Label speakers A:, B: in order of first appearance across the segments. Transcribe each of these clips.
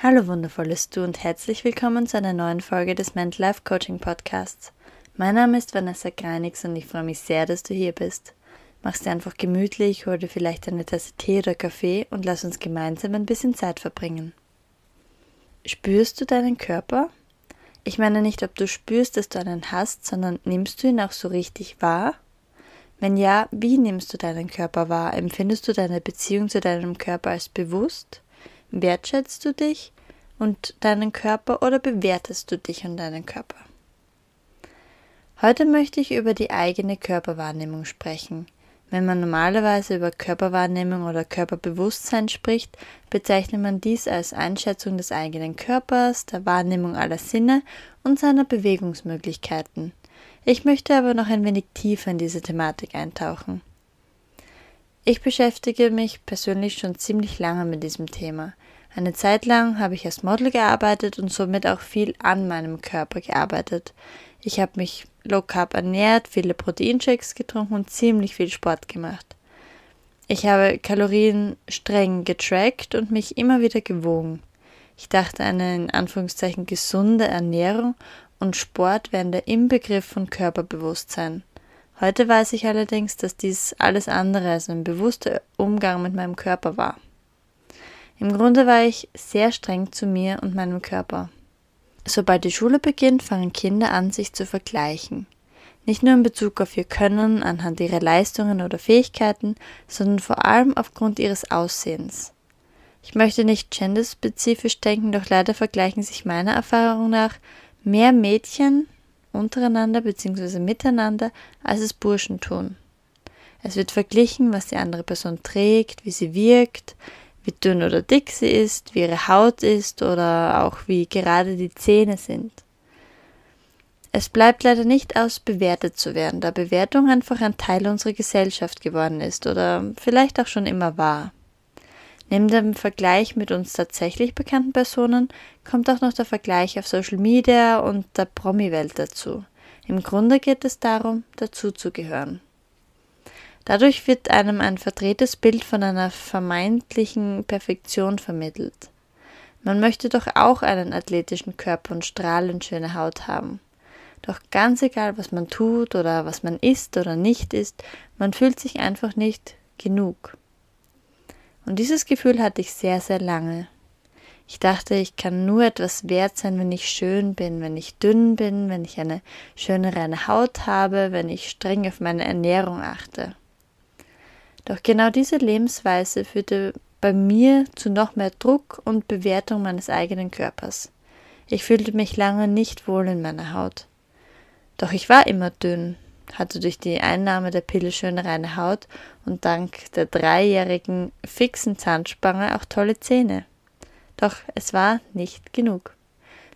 A: Hallo wundervolles Du und herzlich willkommen zu einer neuen Folge des Mental Life Coaching Podcasts. Mein Name ist Vanessa Greinigs und ich freue mich sehr, dass du hier bist. Mach's dir einfach gemütlich, hol dir vielleicht eine Tasse Tee oder Kaffee und lass uns gemeinsam ein bisschen Zeit verbringen. Spürst du deinen Körper? Ich meine nicht, ob du spürst, dass du einen hast, sondern nimmst du ihn auch so richtig wahr? Wenn ja, wie nimmst du deinen Körper wahr? Empfindest du deine Beziehung zu deinem Körper als bewusst? Wertschätzt du dich und deinen Körper oder bewertest du dich und deinen Körper? Heute möchte ich über die eigene Körperwahrnehmung sprechen. Wenn man normalerweise über Körperwahrnehmung oder Körperbewusstsein spricht, bezeichnet man dies als Einschätzung des eigenen Körpers, der Wahrnehmung aller Sinne und seiner Bewegungsmöglichkeiten. Ich möchte aber noch ein wenig tiefer in diese Thematik eintauchen. Ich beschäftige mich persönlich schon ziemlich lange mit diesem Thema. Eine Zeit lang habe ich als Model gearbeitet und somit auch viel an meinem Körper gearbeitet. Ich habe mich low carb ernährt, viele Proteinshakes getrunken und ziemlich viel Sport gemacht. Ich habe Kalorien streng getrackt und mich immer wieder gewogen. Ich dachte, eine in Anführungszeichen gesunde Ernährung und Sport wären der Inbegriff von Körperbewusstsein. Heute weiß ich allerdings, dass dies alles andere als ein bewusster Umgang mit meinem Körper war. Im Grunde war ich sehr streng zu mir und meinem Körper. Sobald die Schule beginnt, fangen Kinder an, sich zu vergleichen. Nicht nur in Bezug auf ihr Können, anhand ihrer Leistungen oder Fähigkeiten, sondern vor allem aufgrund ihres Aussehens. Ich möchte nicht genderspezifisch denken, doch leider vergleichen sich meiner Erfahrung nach mehr Mädchen untereinander bzw. miteinander, als es Burschen tun. Es wird verglichen, was die andere Person trägt, wie sie wirkt, wie dünn oder dick sie ist, wie ihre Haut ist oder auch wie gerade die Zähne sind. Es bleibt leider nicht aus, bewertet zu werden, da Bewertung einfach ein Teil unserer Gesellschaft geworden ist oder vielleicht auch schon immer war. Neben dem Vergleich mit uns tatsächlich bekannten Personen kommt auch noch der Vergleich auf Social Media und der Promi-Welt dazu. Im Grunde geht es darum, dazuzugehören. Dadurch wird einem ein verdrehtes Bild von einer vermeintlichen Perfektion vermittelt. Man möchte doch auch einen athletischen Körper und strahlend schöne Haut haben. Doch ganz egal, was man tut oder was man isst oder nicht isst, man fühlt sich einfach nicht genug. Und dieses Gefühl hatte ich sehr, sehr lange. Ich dachte, ich kann nur etwas wert sein, wenn ich schön bin, wenn ich dünn bin, wenn ich eine schöne reine Haut habe, wenn ich streng auf meine Ernährung achte. Doch genau diese Lebensweise führte bei mir zu noch mehr Druck und Bewertung meines eigenen Körpers. Ich fühlte mich lange nicht wohl in meiner Haut. Doch ich war immer dünn, hatte durch die Einnahme der Pille schöne reine Haut und dank der dreijährigen fixen Zahnspange auch tolle Zähne. Doch es war nicht genug.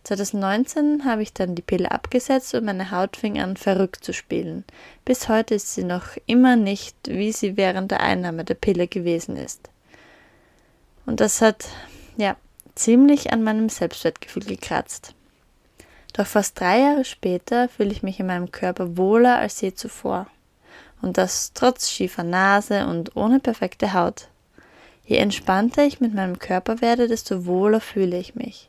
A: 2019 habe ich dann die Pille abgesetzt und meine Haut fing an verrückt zu spielen. Bis heute ist sie noch immer nicht, wie sie während der Einnahme der Pille gewesen ist. Und das hat, ja, ziemlich an meinem Selbstwertgefühl gekratzt. Doch fast drei Jahre später fühle ich mich in meinem Körper wohler als je zuvor. Und das trotz schiefer Nase und ohne perfekte Haut. Je entspannter ich mit meinem Körper werde, desto wohler fühle ich mich.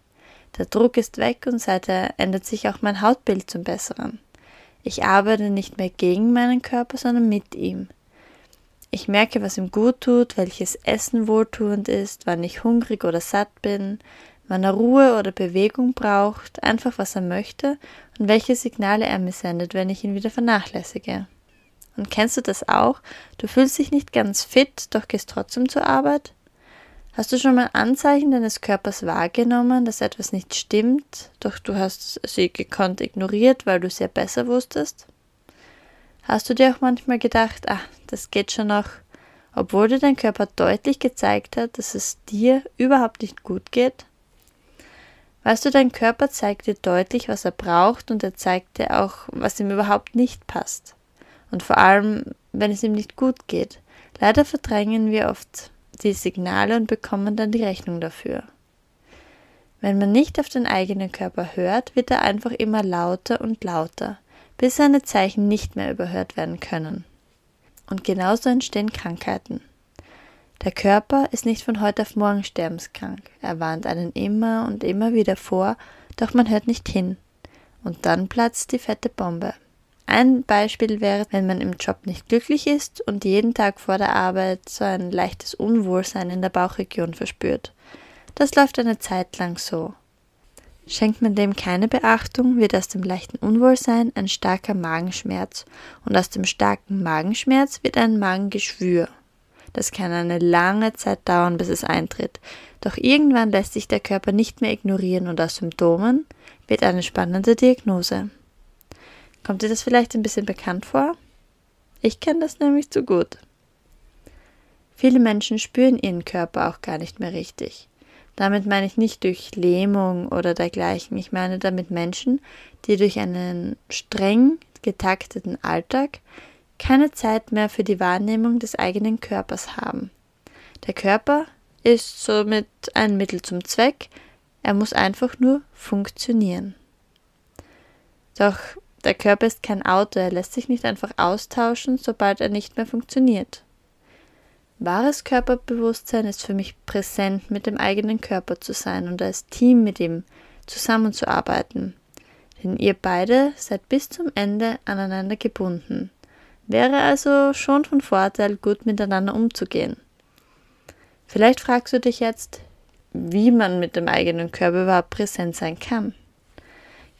A: Der Druck ist weg und seither ändert sich auch mein Hautbild zum Besseren. Ich arbeite nicht mehr gegen meinen Körper, sondern mit ihm. Ich merke, was ihm gut tut, welches Essen wohltuend ist, wann ich hungrig oder satt bin, wann er Ruhe oder Bewegung braucht, einfach was er möchte und welche Signale er mir sendet, wenn ich ihn wieder vernachlässige. Und kennst du das auch? Du fühlst dich nicht ganz fit, doch gehst trotzdem zur Arbeit? Hast du schon mal Anzeichen deines Körpers wahrgenommen, dass etwas nicht stimmt, doch du hast sie gekonnt ignoriert, weil du es ja besser wusstest? Hast du dir auch manchmal gedacht, ach, das geht schon noch, obwohl dir dein Körper deutlich gezeigt hat, dass es dir überhaupt nicht gut geht? Weißt du, dein Körper zeigt dir deutlich, was er braucht und er zeigt dir auch, was ihm überhaupt nicht passt. Und vor allem, wenn es ihm nicht gut geht. Leider verdrängen wir oft die Signale und bekommen dann die Rechnung dafür. Wenn man nicht auf den eigenen Körper hört, wird er einfach immer lauter und lauter, bis seine Zeichen nicht mehr überhört werden können. Und genauso entstehen Krankheiten. Der Körper ist nicht von heute auf morgen sterbenskrank. Er warnt einen immer und immer wieder vor, doch man hört nicht hin. Und dann platzt die fette Bombe. Ein Beispiel wäre, wenn man im Job nicht glücklich ist und jeden Tag vor der Arbeit so ein leichtes Unwohlsein in der Bauchregion verspürt. Das läuft eine Zeit lang so. Schenkt man dem keine Beachtung, wird aus dem leichten Unwohlsein ein starker Magenschmerz und aus dem starken Magenschmerz wird ein Magengeschwür. Das kann eine lange Zeit dauern, bis es eintritt, doch irgendwann lässt sich der Körper nicht mehr ignorieren und aus Symptomen wird eine spannende Diagnose. Kommt dir das vielleicht ein bisschen bekannt vor? Ich kenne das nämlich zu gut. Viele Menschen spüren ihren Körper auch gar nicht mehr richtig. Damit meine ich nicht durch Lähmung oder dergleichen. Ich meine damit Menschen, die durch einen streng getakteten Alltag keine Zeit mehr für die Wahrnehmung des eigenen Körpers haben. Der Körper ist somit ein Mittel zum Zweck, er muss einfach nur funktionieren. Doch der Körper ist kein Auto, er lässt sich nicht einfach austauschen, sobald er nicht mehr funktioniert. Wahres Körperbewusstsein ist für mich präsent, mit dem eigenen Körper zu sein und als Team mit ihm zusammenzuarbeiten. Denn ihr beide seid bis zum Ende aneinander gebunden. Wäre also schon von Vorteil, gut miteinander umzugehen. Vielleicht fragst du dich jetzt, wie man mit dem eigenen Körper überhaupt präsent sein kann.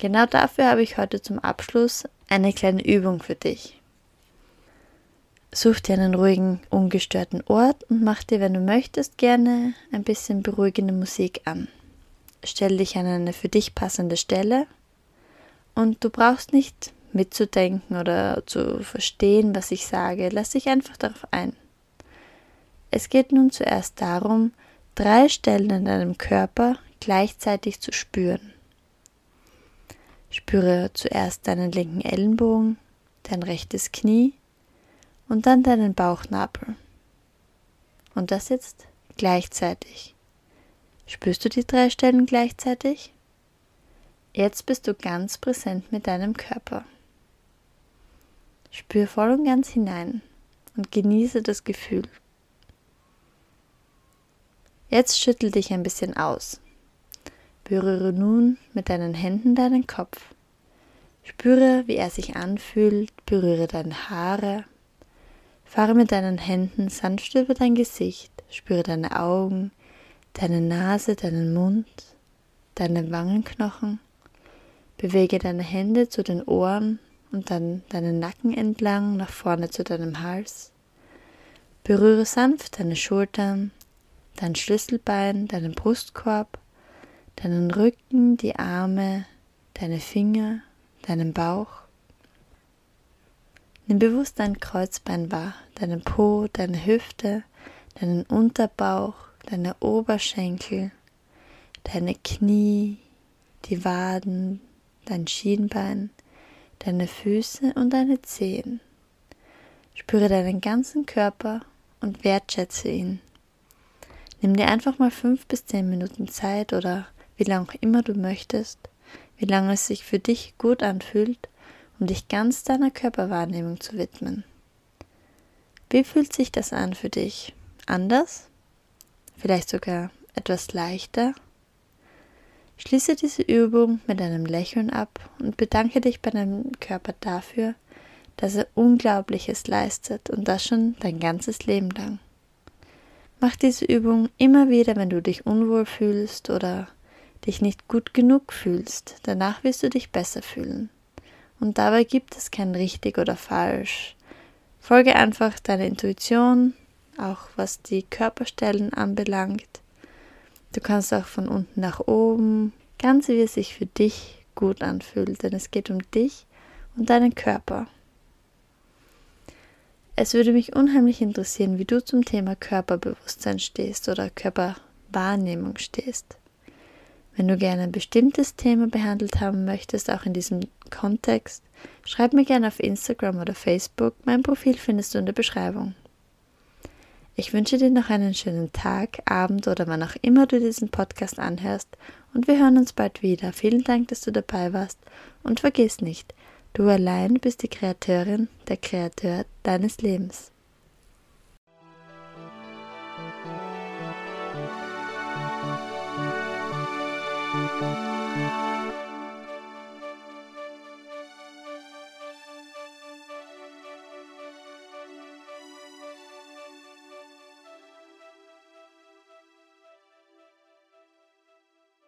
A: Genau dafür habe ich heute zum Abschluss eine kleine Übung für dich. Such dir einen ruhigen, ungestörten Ort und mach dir, wenn du möchtest, gerne ein bisschen beruhigende Musik an. Stell dich an eine für dich passende Stelle und du brauchst nicht mitzudenken oder zu verstehen, was ich sage. Lass dich einfach darauf ein. Es geht nun zuerst darum, drei Stellen in deinem Körper gleichzeitig zu spüren. Spüre zuerst deinen linken Ellenbogen, dein rechtes Knie und dann deinen Bauchnabel. Und das jetzt gleichzeitig. Spürst du die drei Stellen gleichzeitig? Jetzt bist du ganz präsent mit deinem Körper. Spür voll und ganz hinein und genieße das Gefühl. Jetzt schüttel dich ein bisschen aus. Berühre nun mit deinen Händen deinen Kopf. Spüre, wie er sich anfühlt, berühre deine Haare. Fahre mit deinen Händen sanft über dein Gesicht, spüre deine Augen, deine Nase, deinen Mund, deine Wangenknochen. Bewege deine Hände zu den Ohren und dann deinen Nacken entlang nach vorne zu deinem Hals. Berühre sanft deine Schultern, dein Schlüsselbein, deinen Brustkorb deinen Rücken, die Arme, deine Finger, deinen Bauch. Nimm bewusst dein Kreuzbein wahr, deinen Po, deine Hüfte, deinen Unterbauch, deine Oberschenkel, deine Knie, die Waden, dein Schienbein, deine Füße und deine Zehen. Spüre deinen ganzen Körper und wertschätze ihn. Nimm dir einfach mal fünf bis zehn Minuten Zeit oder wie lange auch immer du möchtest, wie lange es sich für dich gut anfühlt, um dich ganz deiner Körperwahrnehmung zu widmen. Wie fühlt sich das an für dich? Anders? Vielleicht sogar etwas leichter? Schließe diese Übung mit einem Lächeln ab und bedanke dich bei deinem Körper dafür, dass er Unglaubliches leistet und das schon dein ganzes Leben lang. Mach diese Übung immer wieder, wenn du dich unwohl fühlst oder dich nicht gut genug fühlst, danach wirst du dich besser fühlen. Und dabei gibt es kein richtig oder falsch. Folge einfach deiner Intuition, auch was die Körperstellen anbelangt. Du kannst auch von unten nach oben, ganz wie es sich für dich gut anfühlt, denn es geht um dich und deinen Körper. Es würde mich unheimlich interessieren, wie du zum Thema Körperbewusstsein stehst oder Körperwahrnehmung stehst. Wenn du gerne ein bestimmtes Thema behandelt haben möchtest, auch in diesem Kontext, schreib mir gerne auf Instagram oder Facebook. Mein Profil findest du in der Beschreibung. Ich wünsche dir noch einen schönen Tag, Abend oder wann auch immer du diesen Podcast anhörst und wir hören uns bald wieder. Vielen Dank, dass du dabei warst und vergiss nicht, du allein bist die Kreatorin, der Kreator deines Lebens. Música